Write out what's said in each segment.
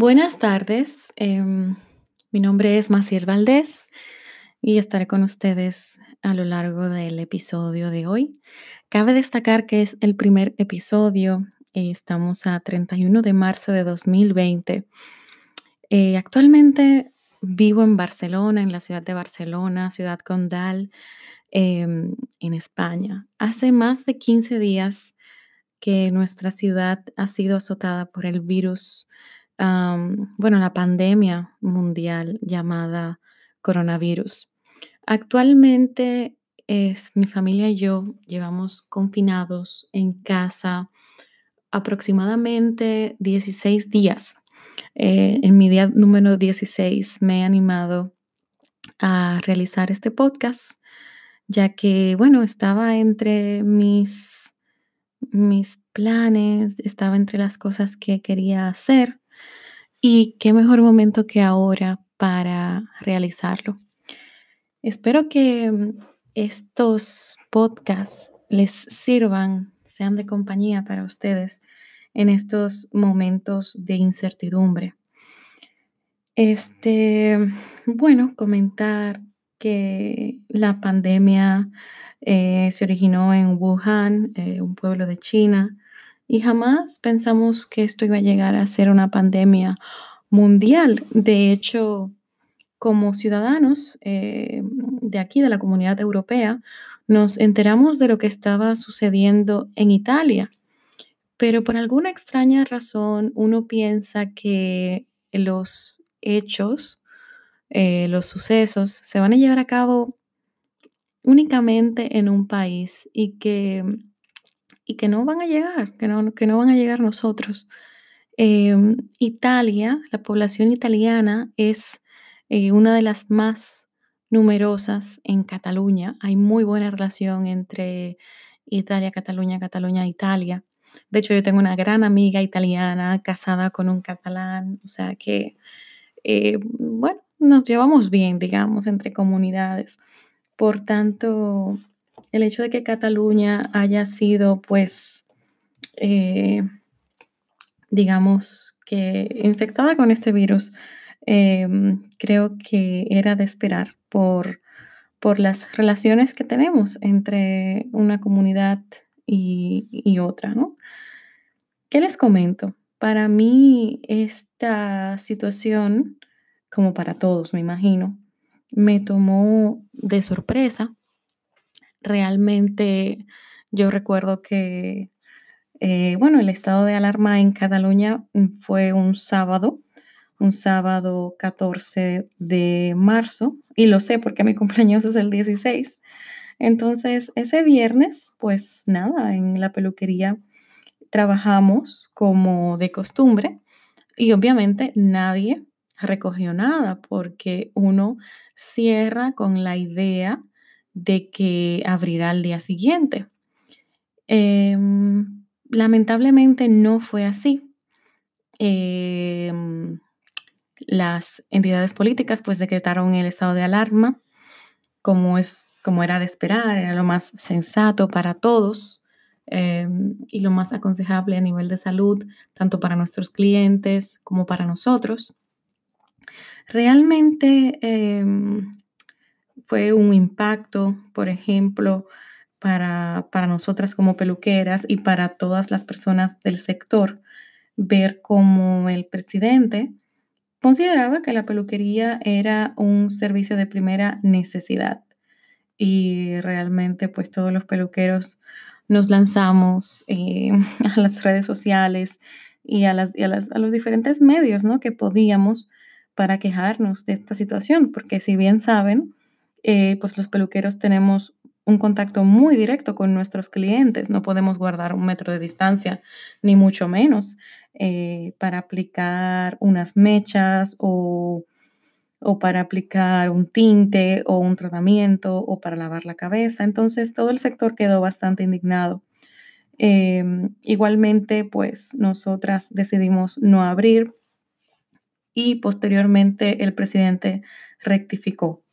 Buenas tardes, em, mi nombre es Maciel Valdés y estaré con ustedes a lo largo del episodio de hoy. Cabe destacar que es el primer episodio, estamos a 31 de marzo de 2020. Eh, actualmente vivo en Barcelona, en la ciudad de Barcelona, ciudad condal, em, en España. Hace más de 15 días que nuestra ciudad ha sido azotada por el virus bueno, la pandemia mundial llamada coronavirus. Actualmente es, mi familia y yo llevamos confinados en casa aproximadamente 16 días. Eh, en mi día número 16 me he animado a realizar este podcast, ya que, bueno, estaba entre mis, mis planes, estaba entre las cosas que quería hacer y qué mejor momento que ahora para realizarlo. Espero que mm, estos podcasts les sirvan, sean de compañía para ustedes en estos momentos de incertidumbre. Este, bueno, comentar que la pandemia eh, se originó en Wuhan, eh, un pueblo de China, y jamás pensamos que esto iba a llegar a ser una pandemia mundial. De hecho, como ciudadanos eh, de aquí, de la comunidad europea, nos enteramos de lo que estaba sucediendo en Italia. Pero por alguna extraña razón, uno piensa que los hechos, eh, los sucesos, se van a llevar a cabo únicamente en un país y que y que no van a llegar, que no, que no van a llegar nosotros. Em, Italia, la población italiana es eh, una de las más numerosas en Cataluña. Hay muy buena relación entre Italia, Cataluña, Cataluña, Italia. De hecho, yo tengo una gran amiga italiana casada con un catalán, o sea que, eh, bueno, nos llevamos bien, digamos, entre comunidades. Por tanto, el hecho de que Cataluña haya sido, pues, eh, digamos que infectada con este virus, em, creo que era de esperar por, por las relaciones que tenemos entre una comunidad y, y otra, ¿no? ¿Qué les comento? Para mí esta situación, como para todos, me imagino, me tomó de sorpresa Realmente yo recuerdo que, eh, bueno, el estado de alarma en Cataluña mm, fue un sábado, un sábado 14 de marzo, y lo sé porque mi cumpleaños es el 16. Entonces, ese viernes, pues nada, en la peluquería trabajamos como de costumbre y obviamente nadie recogió nada porque uno cierra con la idea de que abrirá al día siguiente. Em, lamentablemente no fue así. Em, las entidades políticas pues decretaron el estado de alarma como, es, como era de esperar, era lo más sensato para todos em, y lo más aconsejable a nivel de salud, tanto para nuestros clientes como para nosotros. Realmente fue un impacto, por ejemplo, para, para nosotras como peluqueras y para todas las personas del sector, ver cómo el presidente consideraba que la peluquería era un servicio de primera necesidad. Y realmente, pues todos los peluqueros nos lanzamos eh, a las redes sociales y, a, las, a, los diferentes medios ¿no? que podíamos para quejarnos de esta situación, porque si bien saben, eh, pues los peluqueros tenemos un contacto muy directo con nuestros clientes, no podemos guardar un metro de distancia, ni mucho menos, eh, para aplicar unas mechas o, o para aplicar un tinte o un tratamiento o para lavar la cabeza. Entonces todo el sector quedó bastante indignado. Em, igualmente, pues nosotras decidimos no abrir y posteriormente el presidente rectificó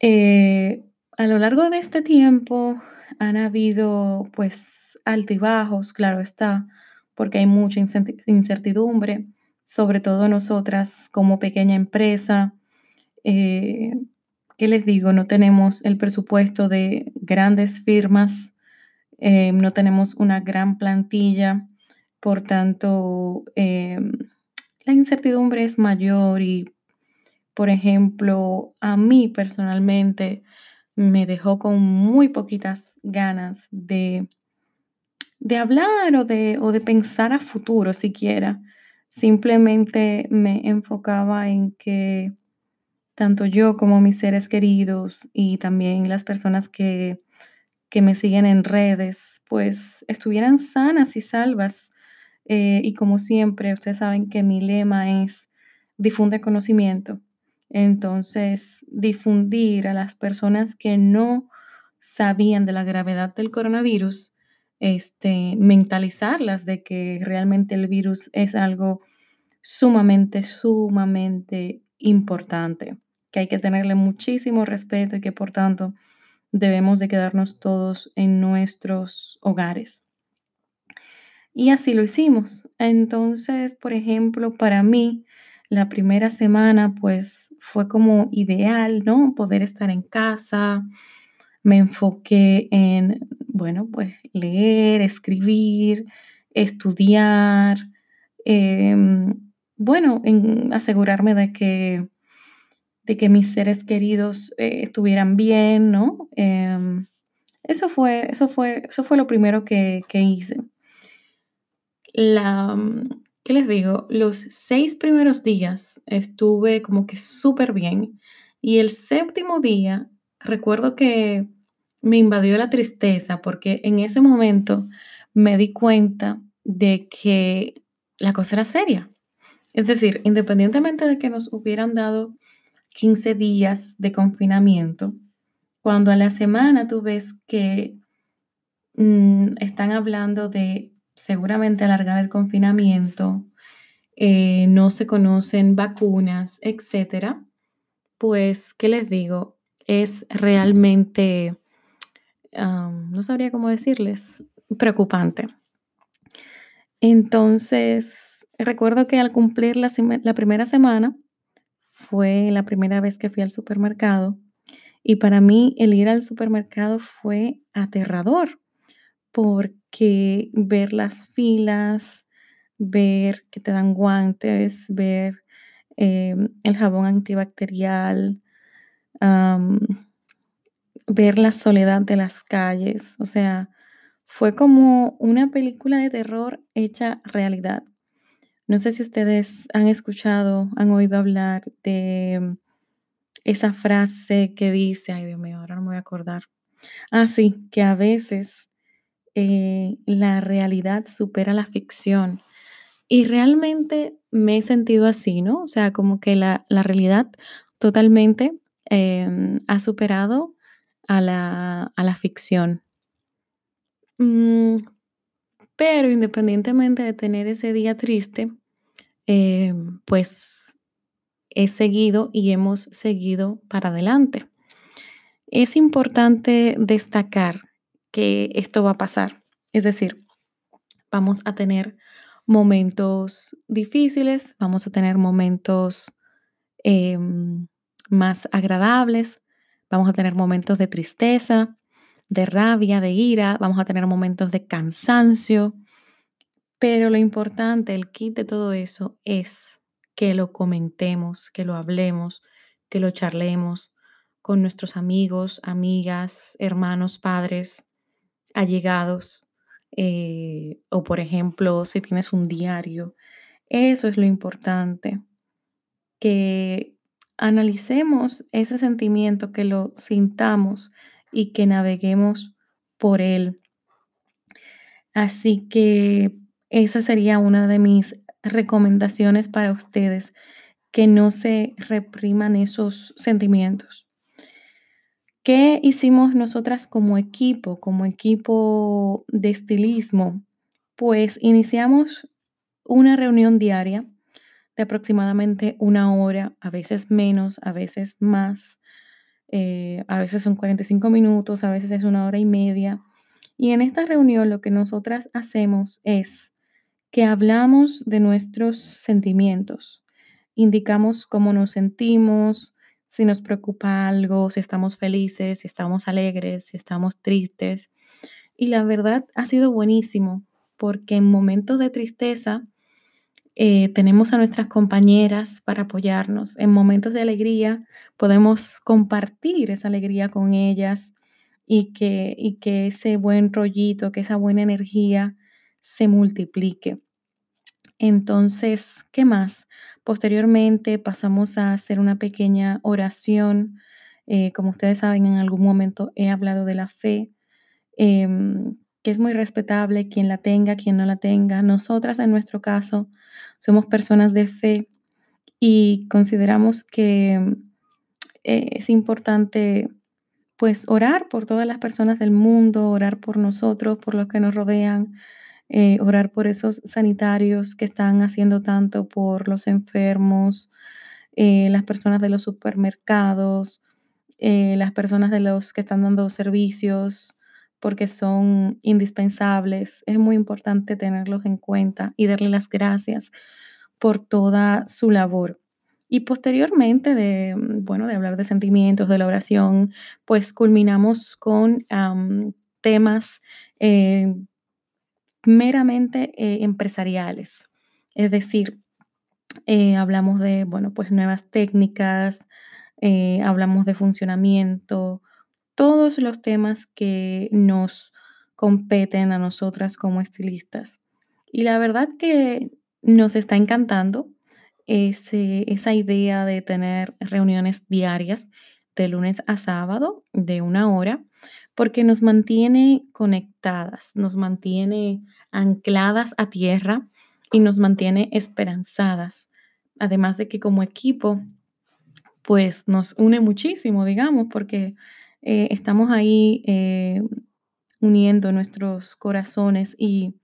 eh, a lo largo de este tiempo han habido pues altibajos, claro está, porque hay mucha incertidumbre. sobre todo nosotras como pequeña empresa. Eh, ¿Qué les digo? No tenemos el presupuesto de grandes firmas, eh, no tenemos una gran plantilla, por tanto, em, la incertidumbre es mayor y, por ejemplo, a mí personalmente me dejó con muy poquitas ganas de, de hablar o de, o de pensar a futuro siquiera. Simplemente me enfocaba en que tanto yo como mis seres queridos y también las personas que, que me siguen en redes, pues estuvieran sanas y salvas. Eh, y como siempre, ustedes saben que mi lema es difunde conocimiento. Entonces, difundir a las personas que no sabían de la gravedad del coronavirus, este, mentalizarlas de que realmente el virus es algo sumamente, sumamente importante, que hay que tenerle muchísimo respeto y que por tanto debemos de quedarnos todos en nuestros hogares. Y así lo hicimos. Entonces, por ejemplo, para mí, la primera semana, pues fue como ideal, ¿no? Poder estar en casa. Me enfoqué en, bueno, pues leer, escribir, estudiar, em, bueno, en asegurarme de que, de que mis seres queridos eh, estuvieran bien, ¿no? Em, eso fue, eso fue, eso fue lo primero que, que hice. La, ¿qué les digo? Los seis primeros días estuve como que súper bien y el séptimo día recuerdo que me invadió la tristeza porque en ese momento me di cuenta de que la cosa era seria. Es decir, independientemente de que nos hubieran dado 15 días de confinamiento, cuando a la semana tú ves que mm, están hablando de seguramente alargar el confinamiento, eh, no se conocen vacunas, etcétera, pues, ¿qué les digo? Es realmente, no sabría cómo decirles, preocupante. Entonces, Recuerdo que al cumplir la, la primera semana, fue la primera vez que fui al supermercado y para mí el ir al supermercado fue aterrador porque ver las filas, ver que te dan guantes, ver em, el jabón antibacterial, ver la soledad de las calles, o sea, fue como una película de terror hecha realidad. No sé si ustedes han escuchado, han oído hablar de esa frase que dice, ay Dios mío, ahora no me voy a acordar. Ah, sí, que a veces eh, la realidad supera la ficción. Y realmente me he sentido así, ¿no? O sea, como que la, realidad totalmente em, ha superado a la, a la ficción. Mm, pero independientemente de tener ese día triste, eh, pues he seguido y hemos seguido para adelante. Es importante destacar que esto va a pasar, es decir, vamos a tener momentos difíciles, vamos a tener momentos em, más agradables, vamos a tener momentos de tristeza, de rabia, de ira, vamos a tener momentos de cansancio, pero lo importante, el kit de todo eso es que lo comentemos, que lo hablemos, que lo charlemos con nuestros amigos, amigas, hermanos, padres, allegados, eh, o por ejemplo, si tienes un diario. Eso es lo importante, que analicemos ese sentimiento, que lo sintamos y que naveguemos por él. Así que esa sería una de mis recomendaciones para ustedes, que no se repriman esos sentimientos. ¿Qué hicimos nosotras como equipo, como equipo de estilismo? Pues iniciamos una reunión diaria de aproximadamente una hora, a veces menos, a veces más, eh, a veces son 45 minutos, a veces es una hora y media. Y en esta reunión lo que nosotras hacemos es que hablamos de nuestros sentimientos, indicamos cómo nos sentimos, si nos preocupa algo, si estamos felices, si estamos alegres, si estamos tristes. Y la verdad ha sido buenísimo porque en momentos de tristeza eh, tenemos a nuestras compañeras para apoyarnos. En momentos de alegría podemos compartir esa alegría con ellas y que, y que ese buen rollito, que esa buena energía se multiplique. Entonces, ¿qué más? Posteriormente pasamos a hacer una pequeña oración. Eh, como ustedes saben, en algún momento he hablado de la fe. Em, que es muy respetable quien la tenga, quien no la tenga. Nosotras en nuestro caso somos personas de fe y consideramos que eh, es importante pues orar por todas las personas del mundo, orar por nosotros, por los que nos rodean, eh, orar por esos sanitarios que están haciendo tanto por los enfermos, eh, las personas de los supermercados, las personas de los que están dando servicios, porque son indispensables. Es muy importante tenerlos en cuenta y darle las gracias por toda su labor. Y posteriormente de, mm, bueno, de hablar de sentimientos, de la oración, pues culminamos con temas eh, meramente eh, empresariales. Es decir, eh, hablamos de, bueno, pues nuevas técnicas, hablamos de funcionamiento, todos los temas que nos competen a nosotras como estilistas. Y la verdad que nos está encantando esa idea de tener reuniones diarias de lunes a sábado de una hora, porque nos mantiene conectadas, nos mantiene ancladas a tierra y nos mantiene esperanzadas. Además de que como equipo, pues nos une muchísimo, digamos, porque eh, estamos ahí eh, uniendo nuestros corazones y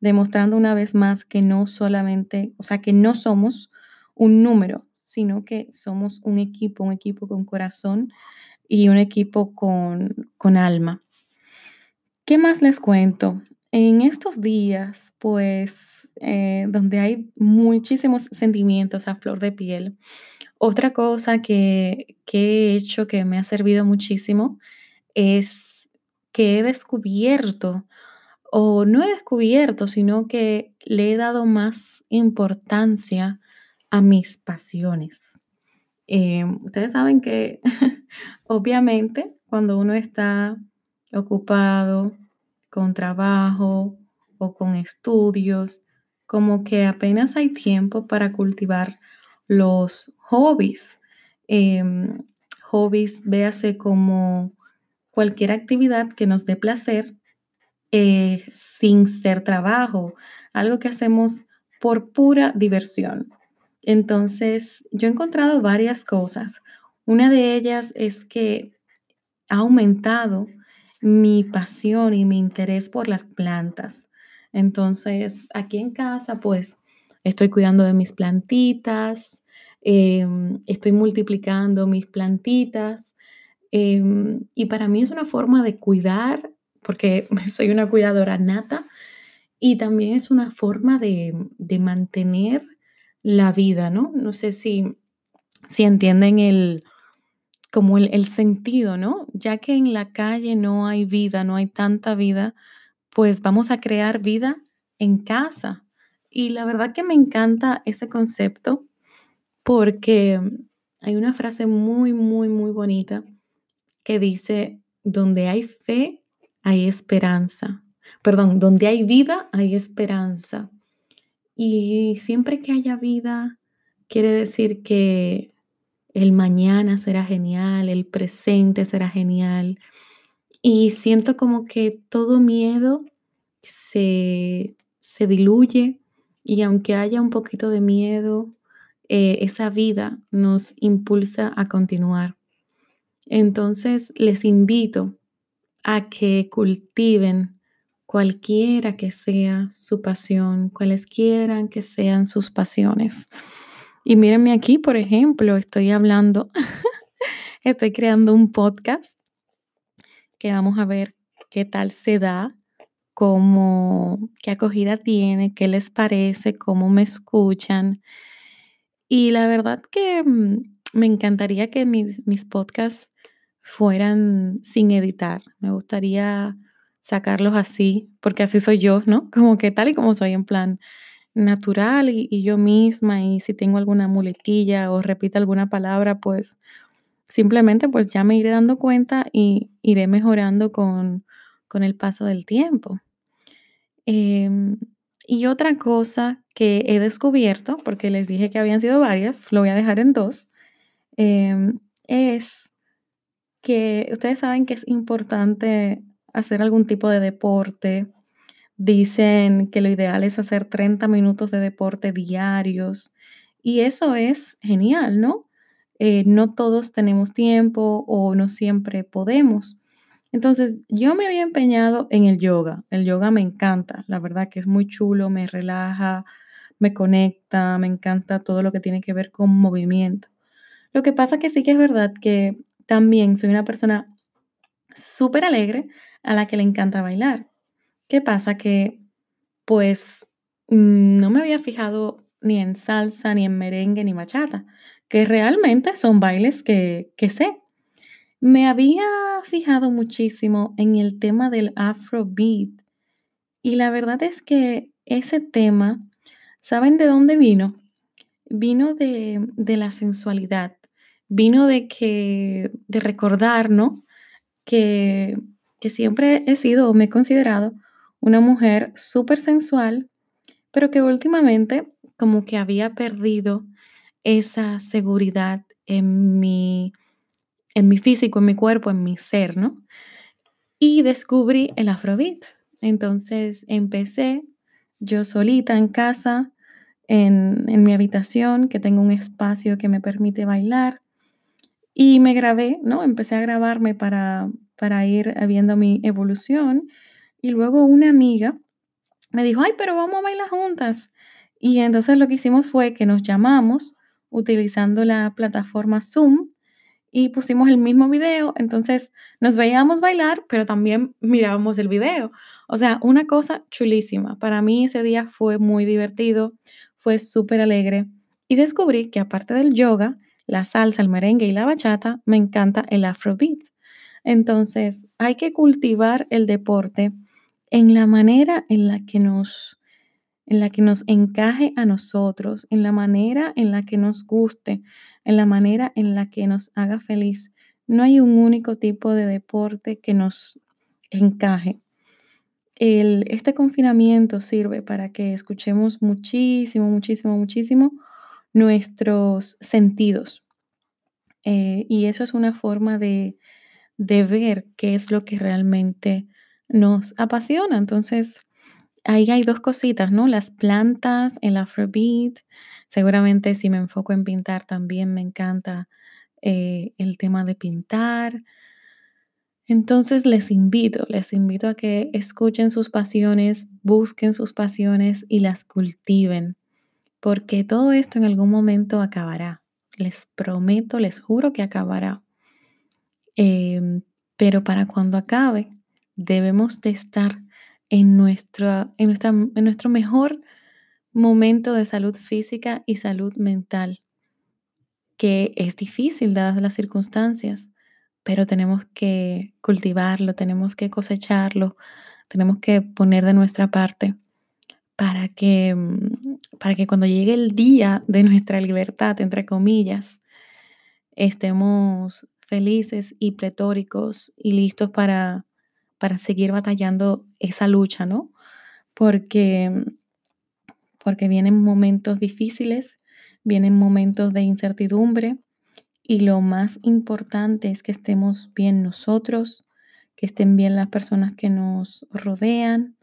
demostrando una vez más que no solamente, o sea, que no somos un número, sino que somos un equipo, un equipo con corazón y un equipo con, con alma. ¿Qué más les cuento? En estos días, pues, eh, donde hay muchísimos sentimientos a flor de piel, otra cosa que, he hecho que me ha servido muchísimo es que he descubierto, o no he descubierto, sino que le he dado más importancia a mis pasiones. Em, ustedes saben que obviamente cuando uno está ocupado con trabajo o con estudios, como que apenas hay tiempo para cultivar los hobbies. Em, hobbies, véase como cualquier actividad que nos dé placer eh, sin ser trabajo, algo que hacemos por pura diversión. Entonces, yo he encontrado varias cosas. Una de ellas es que ha aumentado mi pasión y mi interés por las plantas. Entonces, aquí en casa, pues, estoy cuidando de mis plantitas, em, estoy multiplicando mis plantitas. Em, y para mí es una forma de cuidar, porque soy una cuidadora nata, y también es una forma de, mantener la vida, ¿no? No sé si, si entienden el, como el, el, sentido, ¿no? Ya que en la calle no hay vida, no hay tanta vida, pues vamos a crear vida en casa. Y la verdad que me encanta ese concepto porque hay una frase muy, muy, muy bonita que dice, donde hay fe, hay esperanza. Perdón, donde hay vida, hay esperanza. Y siempre que haya vida, quiere decir que el mañana será genial, el presente será genial. Y siento como que todo miedo se, se diluye y aunque haya un poquito de miedo, eh, esa vida nos impulsa a continuar. Entonces les invito a que cultiven cualquiera que sea su pasión, cualesquiera que sean sus pasiones. Y mírenme aquí, por ejemplo, estoy hablando, estoy creando un podcast que vamos a ver qué tal se da cómo, qué acogida tiene, qué les parece, cómo me escuchan. Y la verdad que mm, me encantaría que mis, mis podcasts fueran sin editar. Me gustaría sacarlos así, porque así soy yo, ¿no? Como que tal y como soy, en plan natural y, yo misma. Y si tengo alguna muletilla o repito alguna palabra, pues simplemente pues ya me iré dando cuenta y iré mejorando con, con el paso del tiempo. Em, y otra cosa que he descubierto, porque les dije que habían sido varias, lo voy a dejar en dos, em, es que ustedes saben que es importante hacer algún tipo de deporte. Dicen que lo ideal es hacer 30 minutos de deporte diarios y eso es genial, ¿no? Eh, no todos tenemos tiempo o no siempre podemos. Entonces, yo me había empeñado en el yoga. El yoga me encanta, la verdad que es muy chulo, me relaja, me conecta, me encanta todo lo que tiene que ver con movimiento. Lo que pasa que sí que es verdad que también soy una persona súper alegre a la que le encanta bailar. ¿Qué pasa? Que pues no me había fijado ni en salsa, ni en merengue, ni bachata, que realmente son bailes que, que sé. Me había fijado muchísimo en el tema del afrobeat y la verdad es que ese tema, ¿saben de dónde vino? Vino de, de la sensualidad, vino de que, de recordar, ¿no? Que, que siempre he sido o me he considerado una mujer súper sensual, pero que últimamente como que había perdido esa seguridad en mi, en mi físico, en mi cuerpo, en mi ser, ¿no? Y descubrí el afrobeat. Entonces empecé yo solita en casa, en, en mi habitación, que tengo un espacio que me permite bailar. Y me grabé, ¿no? Empecé a grabarme para, para ir viendo mi evolución. Y luego una amiga me dijo, ay, pero vamos a bailar juntas. Y entonces lo que hicimos fue que nos llamamos utilizando la plataforma Zoom y pusimos el mismo video, entonces nos veíamos bailar, pero también mirábamos el video. O sea, una cosa chulísima. Para mí ese día fue muy divertido, fue súper alegre y descubrí que aparte del yoga, la salsa, el merengue y la bachata, me encanta el afrobeat. Entonces, hay que cultivar el deporte en la manera en la que nos en la que nos encaje a nosotros, en la manera en la que nos guste, en la manera en la que nos haga feliz. No hay un único tipo de deporte que nos encaje. Este confinamiento sirve para que escuchemos muchísimo, muchísimo, muchísimo nuestros sentidos. Eh, y eso es una forma de, de ver qué es lo que realmente nos apasiona. Entonces, ahí hay dos cositas, ¿no? Las plantas, el afrobeat. Seguramente si me enfoco en pintar también me encanta eh, el tema de pintar. Entonces les invito, les invito a que escuchen sus pasiones, busquen sus pasiones y las cultiven, porque todo esto en algún momento acabará. Les prometo, les juro que acabará. Em, pero para cuando acabe, debemos de estar en, nuestro, en, nuestra, en nuestro mejor momento de salud física y salud mental, que es difícil dadas las circunstancias, pero tenemos que cultivarlo, tenemos que cosecharlo, tenemos que poner de nuestra parte para que, mm, para que cuando llegue el día de nuestra libertad, entre comillas, estemos felices y pletóricos y listos para para seguir batallando esa lucha, ¿no? Porque, porque vienen momentos difíciles, vienen momentos de incertidumbre y lo más importante es que estemos bien nosotros, que estén bien las personas que nos rodean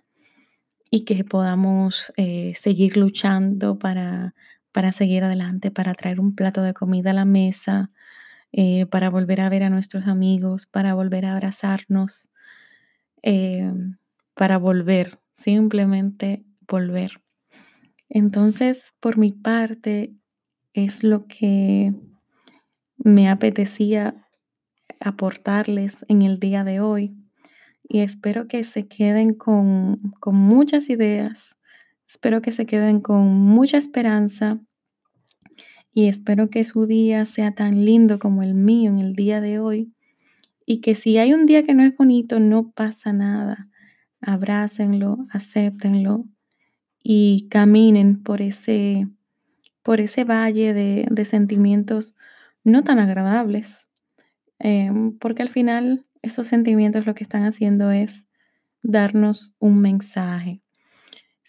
y que podamos eh, seguir luchando para, para seguir adelante, para traer un plato de comida a la mesa, eh, para volver a ver a nuestros amigos, para volver a abrazarnos, Em, para volver, simplemente volver. Entonces, por mi parte, es lo que me apetecía aportarles en el día de hoy. y espero que se queden con, con muchas ideas, espero que se queden con mucha esperanza y espero que su día sea tan lindo como el mío en el día de hoy y que si hay un día que no es bonito, no pasa nada. Abrácenlo, acéptenlo y caminen por ese, por ese valle de, de sentimientos no tan agradables, em, porque al final esos sentimientos lo que están haciendo es darnos un mensaje.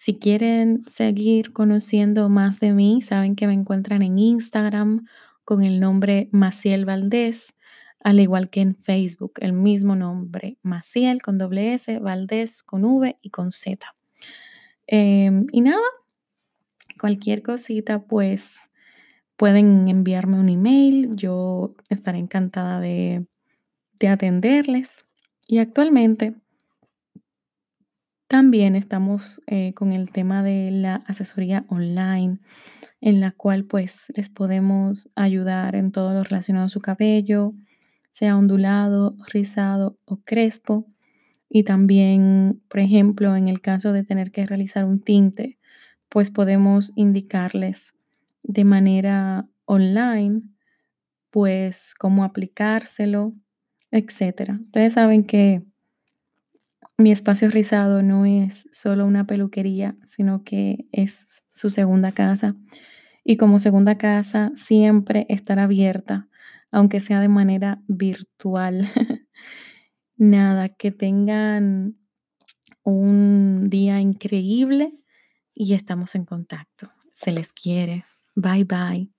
Si quieren seguir conociendo más de mí, saben que me encuentran en Instagram con el nombre Maciel Valdés, al igual que en Facebook, el mismo nombre, Maciel con doble S, Valdés con V y con Z. Em, y nada, cualquier cosita, pues pueden enviarme un email, yo estaré encantada de, de atenderles. Y actualmente también estamos eh, con el tema de la asesoría online, en la cual pues les podemos ayudar en todo lo relacionado a su cabello, sea ondulado, rizado o crespo. Y también, por ejemplo, en el caso de tener que realizar un tinte, pues podemos indicarles de manera online, pues cómo aplicárselo, etcétera. Ustedes saben que mi espacio rizado no es solo una peluquería, sino que es su segunda casa. Y como segunda casa siempre estará abierta, aunque sea de manera virtual. Nada, que tengan un día increíble y estamos en contacto. Se les quiere. Bye bye.